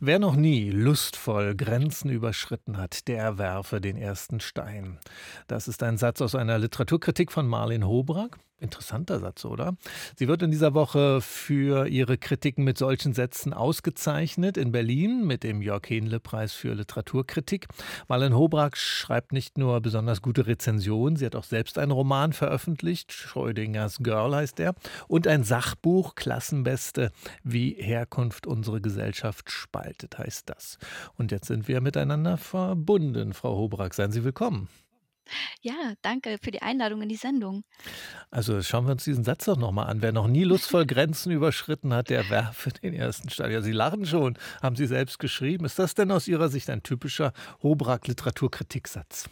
Wer noch nie lustvoll Grenzen überschritten hat, der werfe den ersten Stein. Das ist ein Satz aus einer Literaturkritik von Marlene Hobrag. Interessanter Satz, oder? Sie wird in dieser Woche für ihre Kritiken mit solchen Sätzen ausgezeichnet in Berlin mit dem Jörg Henle-Preis für Literaturkritik. Marlene Hobrag schreibt nicht nur besonders gute Rezensionen, sie hat auch selbst einen Roman veröffentlicht, Schrödingers Girl heißt er, und ein Sachbuch, Klassenbeste, wie Herkunft unsere Gesellschaft spaltet, heißt das. Und jetzt sind wir miteinander verbunden. Frau Hobrag, seien Sie willkommen. Ja, danke für die Einladung in die Sendung. Also schauen wir uns diesen Satz doch nochmal an. Wer noch nie lustvoll Grenzen überschritten hat, der werfe den ersten Stein. Ja, Sie lachen schon, haben Sie selbst geschrieben. Ist das denn aus Ihrer Sicht ein typischer Hobrak-Literaturkritik-Satz?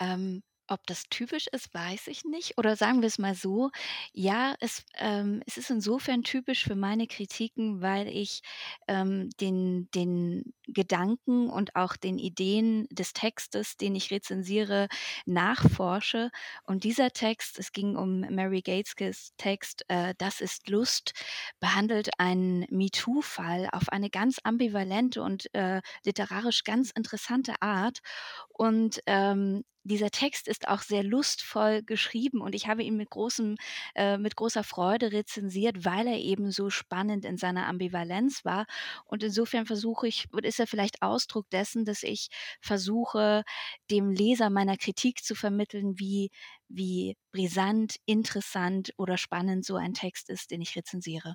Ähm, ob das typisch ist, weiß ich nicht. Oder sagen wir es mal so, ja, es, ähm, es ist insofern typisch für meine Kritiken, weil ich ähm, den, den Gedanken und auch den Ideen des Textes, den ich rezensiere, nachforsche. Und dieser Text, es ging um Mary Gateses Text, äh, Das ist Lust, behandelt einen MeToo-Fall auf eine ganz ambivalente und äh, literarisch ganz interessante Art. Und ähm, dieser Text ist auch sehr lustvoll geschrieben und ich habe ihn mit großem, äh, mit großer Freude rezensiert, weil er eben so spannend in seiner Ambivalenz war. Und insofern versuche ich, ist er vielleicht Ausdruck dessen, dass ich versuche, dem Leser meiner Kritik zu vermitteln, wie, wie brisant, interessant oder spannend so ein Text ist, den ich rezensiere.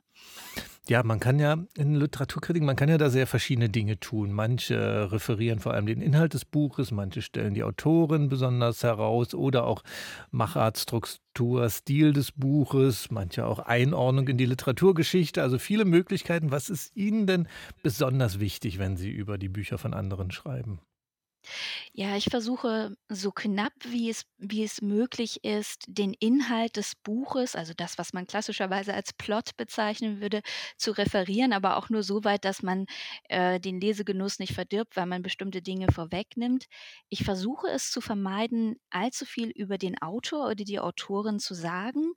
Ja, man kann ja in Literaturkritik, man kann ja da sehr verschiedene Dinge tun. Manche referieren vor allem den Inhalt des Buches, manche stellen die Autorin besonders heraus oder auch Machart, Struktur, Stil des Buches, manche auch Einordnung in die Literaturgeschichte. Also viele Möglichkeiten. Was ist Ihnen denn besonders wichtig, wenn Sie über die Bücher von anderen schreiben? Ja, ich versuche so knapp, wie es wie es möglich ist, den Inhalt des Buches, also das, was man klassischerweise als Plot bezeichnen würde, zu referieren, aber auch nur so weit, dass man, äh, den Lesegenuss nicht verdirbt, weil man bestimmte Dinge vorwegnimmt. Ich versuche es zu vermeiden, allzu viel über den Autor oder die Autorin zu sagen.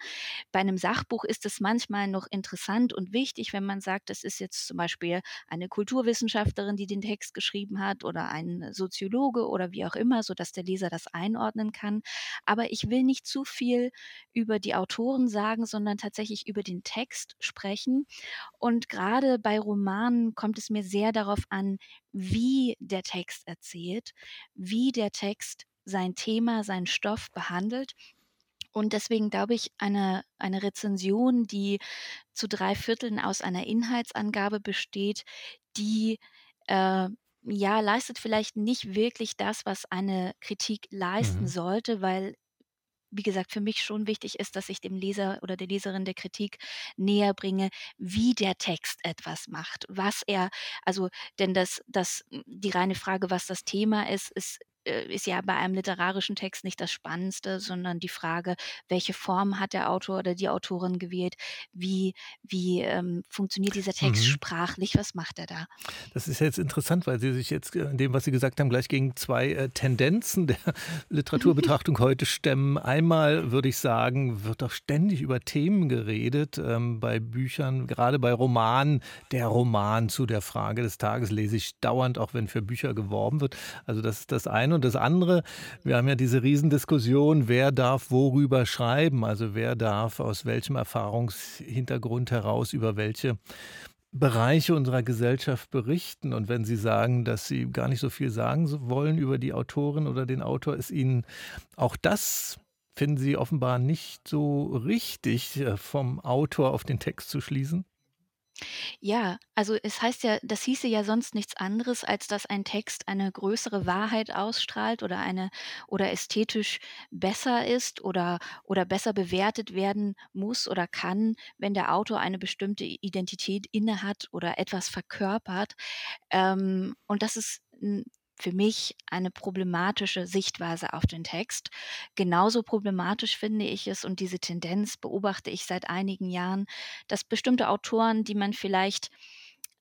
Bei einem Sachbuch ist es manchmal noch interessant und wichtig, wenn man sagt, das ist jetzt zum Beispiel eine Kulturwissenschaftlerin, die den Text geschrieben hat oder ein Soziologe oder wie auch immer, sodass der Leser das einordnen kann. Aber ich will nicht zu viel über die Autoren sagen, sondern tatsächlich über den Text sprechen. Und gerade bei Romanen kommt es mir sehr darauf an, wie der Text erzählt, wie der Text sein Thema, seinen Stoff behandelt. Und deswegen glaube ich, eine, eine Rezension, die zu drei Vierteln aus einer Inhaltsangabe besteht, die äh, ja, leistet vielleicht nicht wirklich das, was eine Kritik leisten Mhm. sollte, weil, wie gesagt, für mich schon wichtig ist, dass ich dem Leser oder der Leserin der Kritik näher bringe, wie der Text etwas macht, was er, also, denn das, das, die reine Frage, was das Thema ist, ist ist ja bei einem literarischen Text nicht das Spannendste, sondern die Frage, welche Form hat der Autor oder die Autorin gewählt? Wie, wie ähm, funktioniert dieser Text Mhm. sprachlich? Was macht er da? Das ist jetzt interessant, weil Sie sich jetzt äh, in dem, was Sie gesagt haben, gleich gegen zwei äh, Tendenzen der Literaturbetrachtung heute stemmen. Einmal würde ich sagen, wird doch ständig über Themen geredet ähm, bei Büchern, gerade bei Romanen. Der Roman zu der Frage des Tages lese ich dauernd, auch wenn für Bücher geworben wird. Also das ist das eine. Und das andere, wir haben ja diese Riesendiskussion, wer darf worüber schreiben, also wer darf aus welchem Erfahrungshintergrund heraus über welche Bereiche unserer Gesellschaft berichten. Und wenn Sie sagen, dass Sie gar nicht so viel sagen wollen über die Autorin oder den Autor, ist Ihnen auch das finden Sie offenbar nicht so richtig, äh, vom Autor auf den Text zu schließen? Ja, also es heißt ja das hieße ja sonst nichts anderes, als dass ein Text eine größere Wahrheit ausstrahlt oder eine oder ästhetisch besser ist oder oder besser bewertet werden muss oder kann, wenn der Autor eine bestimmte Identität innehat oder etwas verkörpert. Ähm, und das ist, für mich eine problematische Sichtweise auf den Text. Genauso problematisch finde ich es und diese Tendenz beobachte ich seit einigen Jahren, dass bestimmte Autoren, die man vielleicht,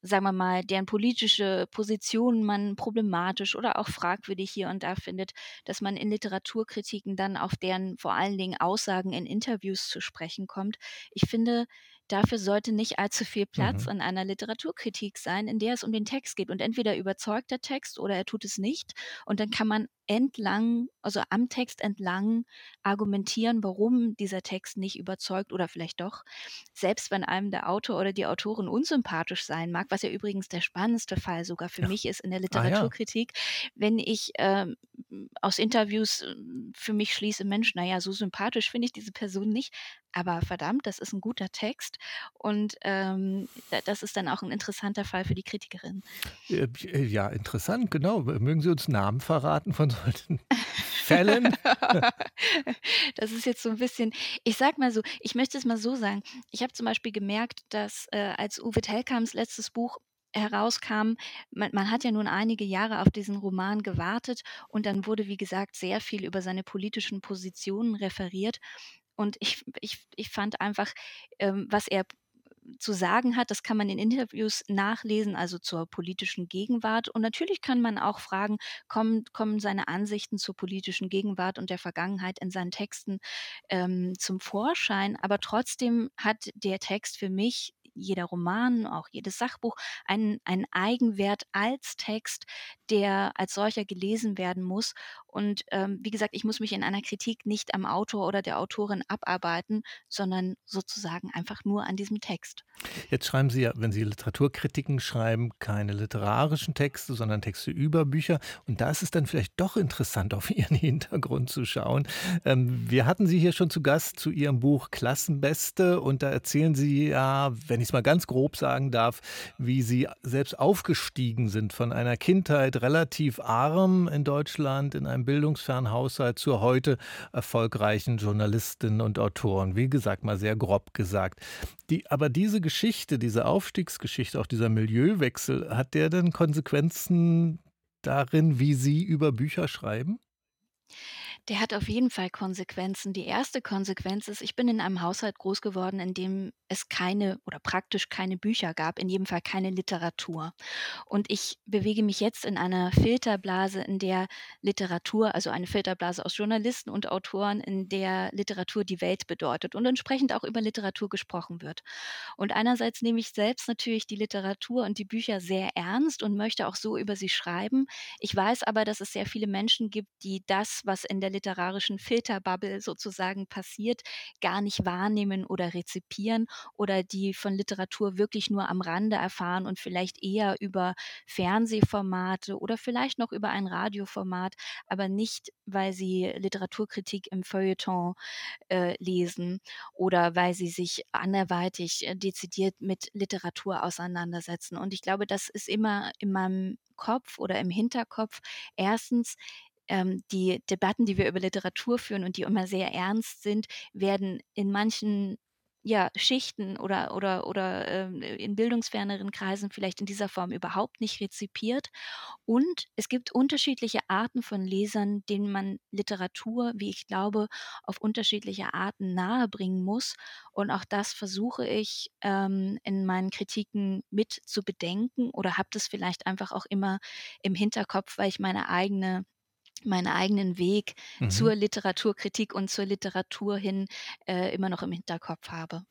sagen wir mal, deren politische Positionen man problematisch oder auch fragwürdig hier und da findet, dass man in Literaturkritiken dann auf deren vor allen Dingen Aussagen in Interviews zu sprechen kommt. Ich finde, dafür sollte nicht allzu viel Platz Mhm. in einer Literaturkritik sein, in der es um den Text geht. Und entweder überzeugt der Text oder er tut es nicht. Und dann kann man entlang, also am Text entlang argumentieren, warum dieser Text nicht überzeugt oder vielleicht doch. Selbst wenn einem der Autor oder die Autorin unsympathisch sein mag, was ja übrigens der spannendste Fall sogar für Ja. mich ist in der Ah ja. Literaturkritik, wenn ich ähm, aus Interviews äh, für mich schließe, Mensch, naja, so sympathisch finde ich diese Person nicht, aber verdammt, das ist ein guter Text und ähm, da- das ist dann auch ein interessanter Fall für die Kritikerin. Äh, äh, ja, interessant, genau. Mögen Sie uns Namen verraten von solchen Fällen? Das ist jetzt so ein bisschen ich sage mal so ich möchte es mal so sagen, ich habe zum Beispiel gemerkt, dass, äh, als Uwe Tellkams letztes Buch herauskam man man hat ja nun einige Jahre auf diesen Roman gewartet und dann wurde, wie gesagt, sehr viel über seine politischen Positionen referiert. Und ich ich ich fand einfach, ähm, was er zu sagen hat, das kann man in Interviews nachlesen, also zur politischen Gegenwart. Und natürlich kann man auch fragen, kommen kommen seine Ansichten zur politischen Gegenwart und der Vergangenheit in seinen Texten, ähm, zum Vorschein. Aber trotzdem hat der Text für mich, jeder Roman, auch jedes Sachbuch, einen einen Eigenwert als Text, der als solcher gelesen werden muss. Und, ähm, wie gesagt, ich muss mich in einer Kritik nicht am Autor oder der Autorin abarbeiten, sondern sozusagen einfach nur an diesem Text. Jetzt schreiben Sie ja, wenn Sie Literaturkritiken schreiben, keine literarischen Texte, sondern Texte über Bücher. Und da ist es dann vielleicht doch interessant, auf Ihren Hintergrund zu schauen. Ähm, wir hatten Sie hier schon zu Gast zu Ihrem Buch Klassenbeste und da erzählen Sie ja, wenn ich es mal ganz grob sagen darf, wie Sie selbst aufgestiegen sind von einer Kindheit relativ arm in Deutschland, in einem bildungsfernen Haushalt zur heute erfolgreichen Journalistin und Autoren. Wie gesagt, mal sehr grob gesagt. Die, aber diese Geschichte, diese Aufstiegsgeschichte, auch dieser Milieuwechsel, hat der denn Konsequenzen darin, wie Sie über Bücher schreiben? Der hat auf jeden Fall Konsequenzen. Die erste Konsequenz ist, ich bin in einem Haushalt groß geworden, in dem es keine oder praktisch keine Bücher gab, in jedem Fall keine Literatur. Und ich bewege mich jetzt in einer Filterblase, in der Literatur, also eine Filterblase aus Journalisten und Autoren, in der Literatur die Welt bedeutet und entsprechend auch über Literatur gesprochen wird. Und einerseits nehme ich selbst natürlich die Literatur und die Bücher sehr ernst und möchte auch so über sie schreiben. Ich weiß aber, dass es sehr viele Menschen gibt, die das, was in der literarischen Filterbubble sozusagen passiert, gar nicht wahrnehmen oder rezipieren oder die von Literatur wirklich nur am Rande erfahren und vielleicht eher über Fernsehformate oder vielleicht noch über ein Radioformat, aber nicht, weil sie Literaturkritik im Feuilleton äh, lesen oder weil sie sich anderweitig äh, dezidiert mit Literatur auseinandersetzen. Und ich glaube, das ist immer in meinem Kopf oder im Hinterkopf. Erstens, ähm, die Debatten, die wir über Literatur führen und die immer sehr ernst sind, werden in manchen ja, Schichten oder oder oder, ähm, in bildungsferneren Kreisen vielleicht in dieser Form überhaupt nicht rezipiert. Und es gibt unterschiedliche Arten von Lesern, denen man Literatur, wie ich glaube, auf unterschiedliche Arten nahebringen muss. Und auch das versuche ich, ähm, in meinen Kritiken mit zu bedenken oder habe das vielleicht einfach auch immer im Hinterkopf, weil ich meine eigene meinen eigenen Weg Mhm. zur Literaturkritik und zur Literatur hin, äh, immer noch im Hinterkopf habe.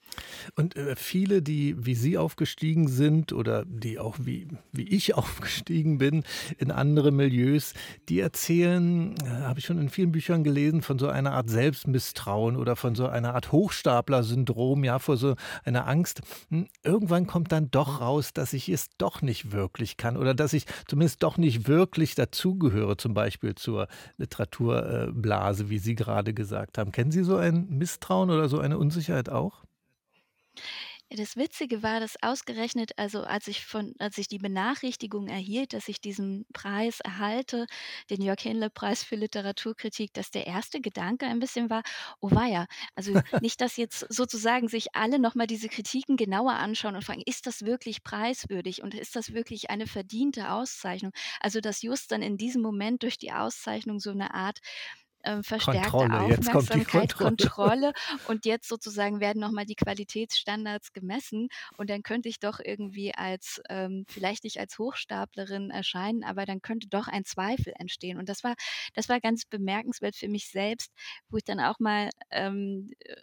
Und, äh, viele, die wie Sie aufgestiegen sind oder die auch wie wie ich aufgestiegen bin in andere Milieus, die erzählen, äh, habe ich schon in vielen Büchern gelesen, von so einer Art Selbstmisstrauen oder von so einer Art Hochstapler-Syndrom, ja, vor so einer Angst. Hm, irgendwann kommt dann doch raus, dass ich es doch nicht wirklich kann oder dass ich zumindest doch nicht wirklich dazugehöre, zum Beispiel zur Literaturblase, Blase, wie Sie gerade gesagt haben. Kennen Sie so ein Misstrauen oder so eine Unsicherheit auch? Ja, das Witzige war, dass ausgerechnet also, als ich von als ich die Benachrichtigung erhielt, dass ich diesen Preis erhalte, den Jörg-Henle-Preis für Literaturkritik, dass der erste Gedanke ein bisschen war: „Oh weia“, also nicht, dass jetzt sozusagen sich alle noch mal diese Kritiken genauer anschauen und fragen: „Ist das wirklich preiswürdig und ist das wirklich eine verdiente Auszeichnung?“ Also, dass just dann in diesem Moment durch die Auszeichnung so 'ne Art ähm, verstärkte Kontrolle, Aufmerksamkeit, Kontrolle. Kontrolle und jetzt sozusagen werden noch mal die Qualitätsstandards gemessen und dann könnte ich doch irgendwie als ähm, vielleicht nicht als Hochstaplerin erscheinen, aber dann könnte doch ein Zweifel entstehen. Und das war das war ganz bemerkenswert für mich selbst, wo ich dann auch mal, ähm, äh,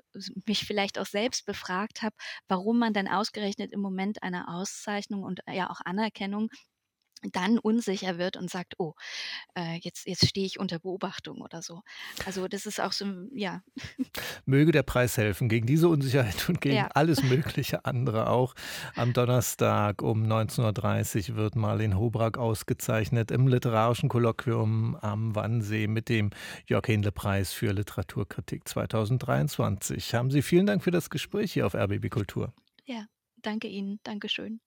mich vielleicht auch selbst befragt habe, warum man dann ausgerechnet im Moment einer Auszeichnung und, äh, ja auch Anerkennung dann unsicher wird und sagt: „Oh, äh, jetzt jetzt stehe ich unter Beobachtung“ oder so. Also, das ist auch so 'n ja. Möge der Preis helfen gegen diese Unsicherheit und gegen Ja. alles mögliche andere auch. Am Donnerstag um 19:30 wird Marleen Hobrak ausgezeichnet im Literarischen Kolloquium am Wannsee mit dem Jörg-Hienle-Preis für Literaturkritik 2023. Haben Sie vielen Dank für das Gespräch hier auf RBB Kultur. Ja, danke Ihnen. Dankeschön.